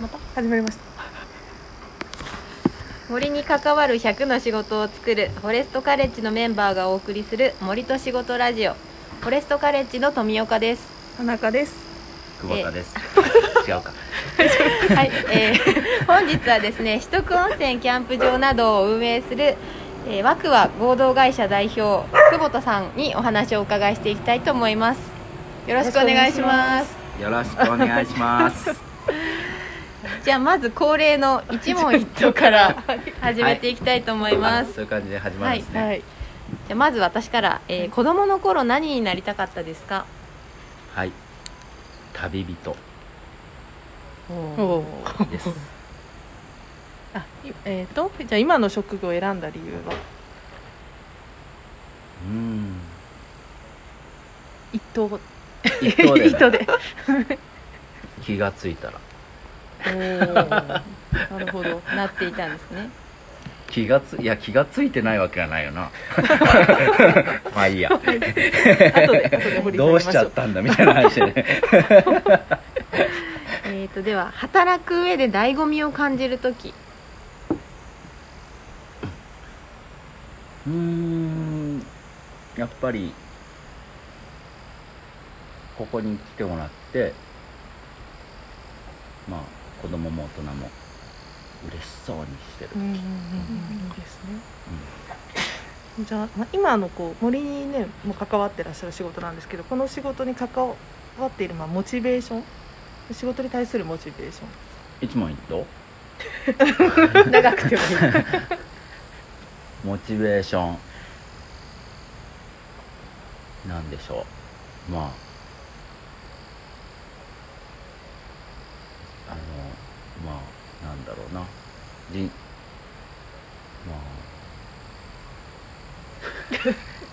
また始まりました。森に関わる100の仕事を作るフォレストカレッジのメンバーがお送りする森と仕事ラジオ。フォレストカレッジの富岡です。田中です。久保田です。違うか。はい、えー本日はですね四徳温泉キャンプ場などを運営する、えー、ワクワ合同会社代表久保田さんにお話をお伺いしていきたいと思います。よろしくお願いします。よろしくお願いします。じゃあまず恒例の一問一答から始めていきたいと思います、そういう感じで始まるんですね。はい。じゃあまず私から、えー子供の頃何になりたかったですか？はい。旅人。おおー。です。あいえっ、と？じゃあ今の職業を選んだ理由は？うーん。一等一等で、一等 で。気がついたらなるほどなっていたんですね気がついや気がついてないわけはないよな。まあいいや。どうしちゃったんだみたいな話でね。えー、とでは働く上で醍醐味を感じる時うーん。やっぱりここに来てもらって、まあ子供も大人も嬉しそうにしてる時。うんうんうんうんいいですね。じゃあ、まあ、今のこう森にねもう関わってらっしゃる仕事なんですけどこの仕事に関わっているまあモチベーション仕事に対するモチベーション。一問一答長くてもいい。モチベーション。なんでしょう。まああのまあなんだろうな。じまあ。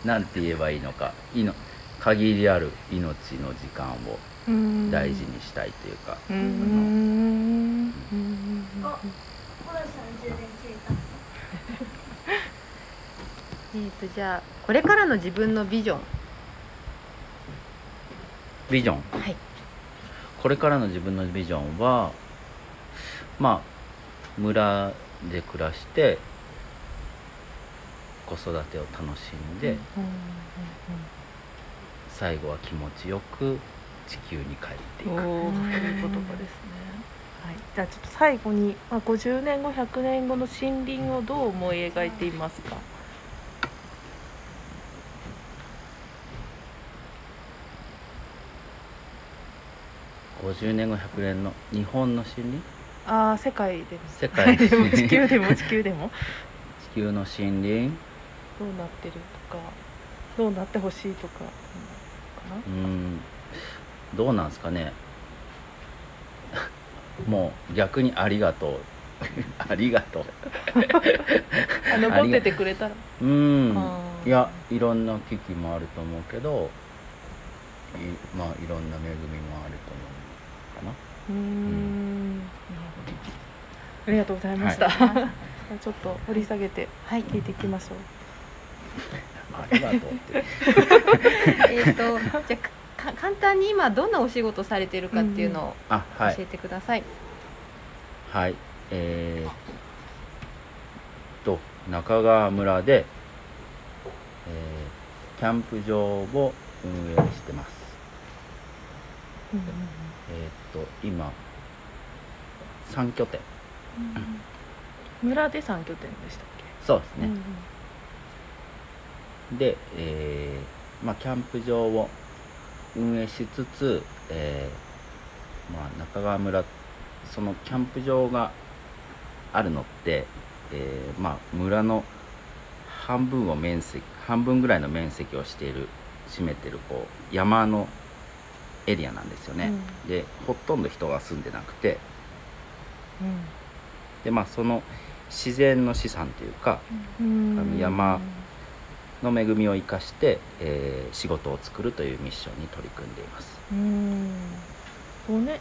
なんて言えばいいのか。いの限りある命の時間を大事にしたいというか、うーん。えーとじゃあこれからの自分のビジョン。ビジョン？はい。これからの自分のビジョンはまあ村で暮らして子育てを楽しんで、最後は気持ちよく地球に帰っていく。おおーそういう言葉ですね。はい。じゃあちょっと最後に、まあ、50年後100年後の森林をどう思い描いていますか？50年後100年の日本の森林？ああ世界でも。世界。で も地球でも地球でも。地球の森林。どうなってるとかどうなってほしいとかかうーん。どうなんですかね。もう逆にありがとう。ありがとう。なあ残っててくれたら。うー。んいやいろんな危機もあると思うけどいまあいろんな恵みもあると思うかな。うーん。なるほどありがとうございました、じゃあちょっと掘り下げてはい。聞いていきましょう。ありがとうって。えっとじゃあか簡単に今どんなお仕事されてるかっていうのをあはい。教えてください、はい。えー、っと中川村で、えーキャンプ場を運営してます。うんえー、っと今3拠点村で3拠点でしたっそうですね、けうん。で、えーまあ、キャンプ場を運営しつつ、えーまあ、中川村そのキャンプ場があるのって、えーまあ、村の半分を面積半分ぐらいの面積をしている占めてるこう山のエリアなんですよね、でほとんど人が住んでなくてで、まあ、その自然の資産というかうん。あの山の恵みを生かして、えー仕事を作るというミッションに取り組んでいます。うん。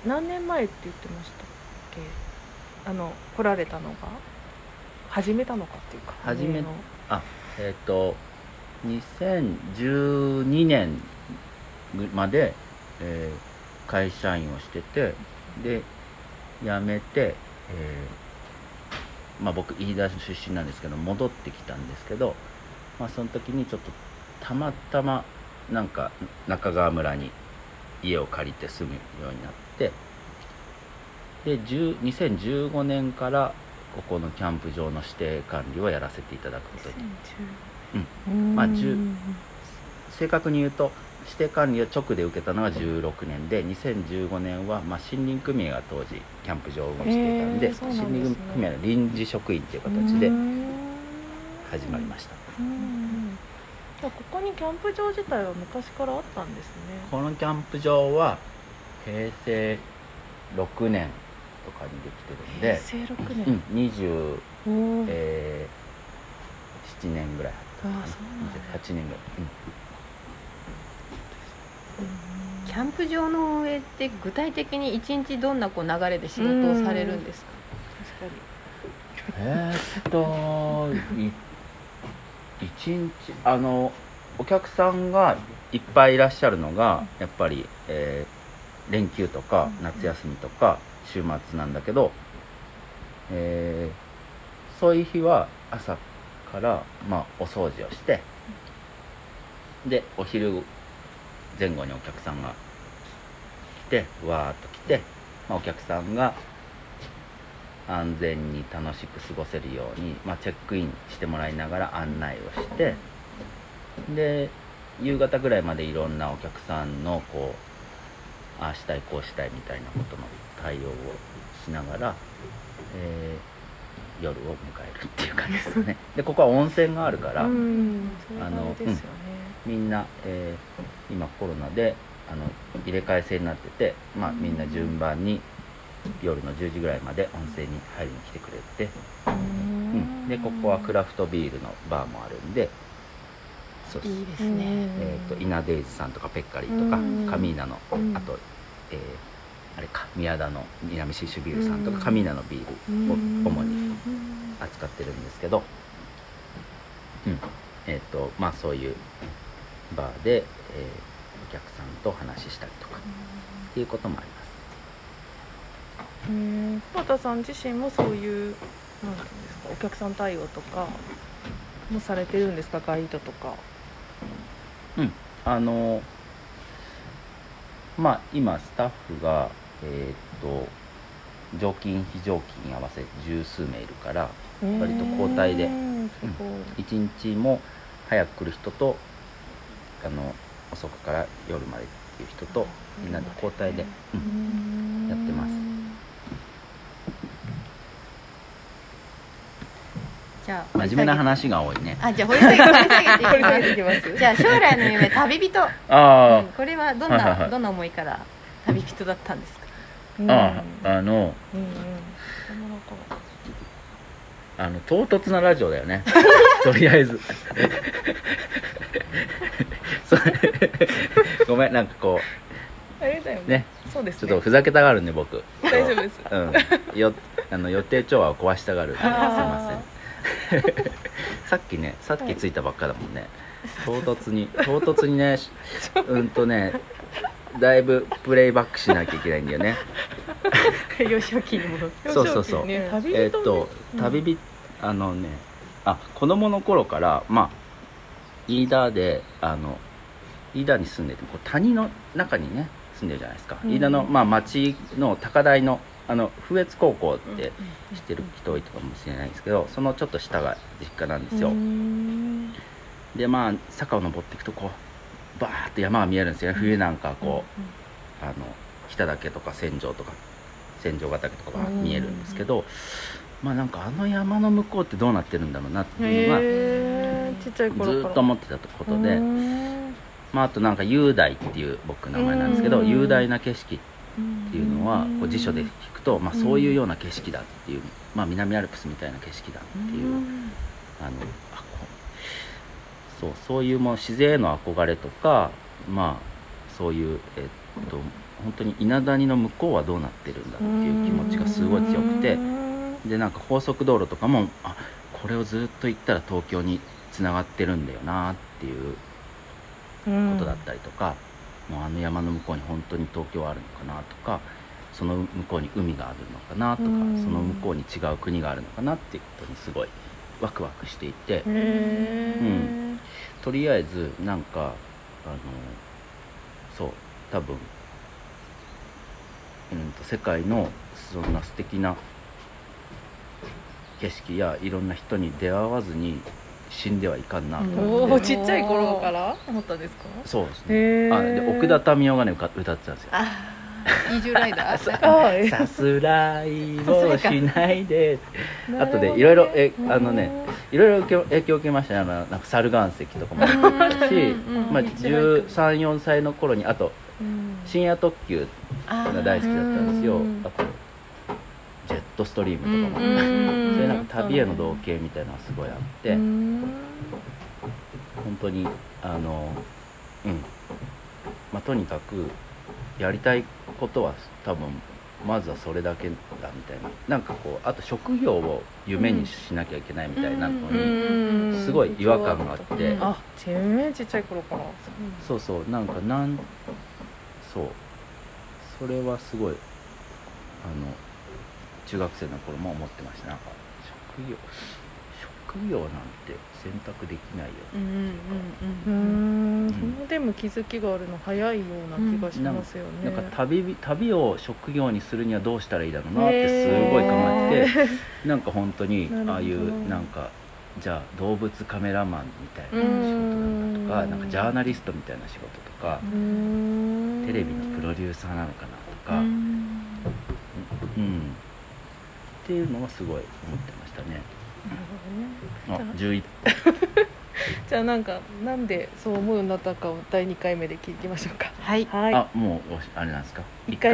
何年前って言ってましたっけ？あの来られたのが？始めたのかっていうか始めの。あえっ、と2012年まで、えー会社員をしててで辞めて、えーまあ、僕飯田出身なんですけど戻ってきたんですけど、まあ、その時にちょっとたまたまなんか中川村に家を借りて住むようになってで10 2015年からここのキャンプ場の指定管理をやらせていただくことに。うん。まあ10正確に言うと指定管理を直で受けたのが16年で2015年は、まあ、森林組合が当時キャンプ場を運営していたんで,、ね。森林組合の臨時職員という形で始まりました、うんじゃあここにキャンプ場自体は昔からあったんですね。このキャンプ場は平成6年とかにできてるんで、平成6う年、ん、20、おー。えー、7年ぐらいあったああそうなんだ。8年ぐらい、うんキャンプ場の運営って具体的に一日どんなこう流れで仕事をされるんですか？確かに。えーっとい一日あのお客さんがいっぱいいらっしゃるのがやっぱり、えー連休とかうん。夏休みとか週末なんだけど、えーそういう日は朝から、まあ、お掃除をしてでお昼前後にお客さんが来てわーっと来て、まあ、お客さんが安全に楽しく過ごせるように、まあ、チェックインしてもらいながら案内をしてで夕方ぐらいまでいろんなお客さんのこうああしたいこうしたいみたいなことの対応をしながら、えー夜を迎えるっていう感じですね。でここは温泉があるから、あのみんな、えー今コロナであの入れ替え制になってて、まあ、みんな順番に夜の10時ぐらいまで温泉に入りに来てくれて、うん、でここはクラフトビールのバーもあるんでそうです。いいですうんね。えー、とイナデイズさんとかペッカリーとかうん。カミーナのうん。あと、えーあれか宮田の南シッシュビールさんとかうん。カミーナのビールを主にうん扱ってるんですけど、うん。えっ、とまあそういうバーで、えーお客さんと話ししたりとかっていうこともあります。うん久保田さん自身もそういうなんていうんですかお客さん対応とかもされてるんですかガイドとか。うんあのまあ今スタッフがえっ、と常勤非常勤合わせ十数名いるから割と交代で。うんすごい。一日も早く来る人とあの遅くから夜までっていう人とみんなで交代で、うん。やってます。じゃあ真面目な話が多いね。あじゃあ掘り下げ掘り下げていきます。す じゃあ将来の夢旅人、ああ、うん。これはどんはいはいはない。どんな思いから旅人だったんですか？うん。あああのうんうん。あの唐突なラジオだよね。とりあえず それごめんなんかこあれだようね。そうですちょっとふざけたがるんで僕。大丈夫です。うん。よあの予定調和を壊したがるんですいません。さっきねさっき着いたばっかだもんね、唐突に唐突にねし うんとねだいぶプレイバックしなきゃいけないんだよね。幼少期に戻って。そうそうそう。幼少期ね。旅人えーっとうん旅人、あのねあ子供の頃からまあ飯田であの飯田に住んでてこう谷の中にね住んでるじゃないですか、うん。飯田の、まあ、町の高台のあの不越高校って知ってる人多いかもしれないんですけどそのちょっと下が実家なんですよ、うんでまあ坂を登っていくとこうバーッと山が見えるんですよね。冬なんかこう、あの北岳とか千丈とか千丈ヶ岳とかが見えるんですけど、まあなんかあの山の向こうってどうなってるんだろうなっていうのがへえちゃい頃ずーっと思ってたことで、うんまあ、あとなんか雄大っていう僕名前なんですけどうん。雄大な景色っていうのはこう辞書で聞くと、まあ、そういうような景色だっていう、まあ、南アルプスみたいな景色だっていう、あのあそうそういうもう自然への憧れとかまあそういうえっと本当に稲谷の向こうはどうなってるんだっていう気持ちがすごい強くて。でなんか高速道路とかもあこれをずっと行ったら東京につながってるんだよなっていうことだったりとか、もうあの山の向こうに本当に東京はあるのかなとかその向こうに海があるのかなとか、うん。その向こうに違う国があるのかなっていうことにすごいワクワクしていて、へえとりあえずなんかあのそう多分、うん、と世界のそんな素敵な景色やいろんな人に出会わずに死んではいかんなとお思って、おちっちゃい頃から？思ったんですか？そうですね。あで奥田民生がね歌歌ってたんですよ。あイー。ジュライダー？はい。さすらいをしないで。あとでいろいろえあのねいろいろ影響影響を受けましたねあのなんか猿岩石とかもあったしうんまあ、めっちゃなんか134歳の頃にあと深夜特急あが大好きだったんですよ。うん。あとトストリームとかも、うん。そういうなんか旅への同型みたいなのがすごいあって、うん。本当にあのうん。まあとにかくやりたいことは多分まずはそれだけだみたいな。なんかこうあと職業を夢にしなきゃいけないみたいなのうん。に、うん。すごい違和感があって。うんあちっちゃい頃から。そうそう。なんかなんそう。それはすごいあの中学生の頃も思ってました。なんか職業職業なんて選択できないよ。うんうんううん。ん。そのでも気づきがあるの早いような気がしますよね。なんか旅旅を職業にするにはどうしたらいいだろうなってすごい考えててなんか本当にああいうなんかじゃあ動物カメラマンみたいな仕事うんなんだとかなんかジャーナリストみたいな仕事とかうん。テレビのプロデューサーなのかなとか、ううんっていうのはすごい思ってましたね。なるほどね。あ11じゃあ なんかなんでそう思うようになったかを第2回目で聞きましょうか。はい。はい。あもうあれなんですか？一回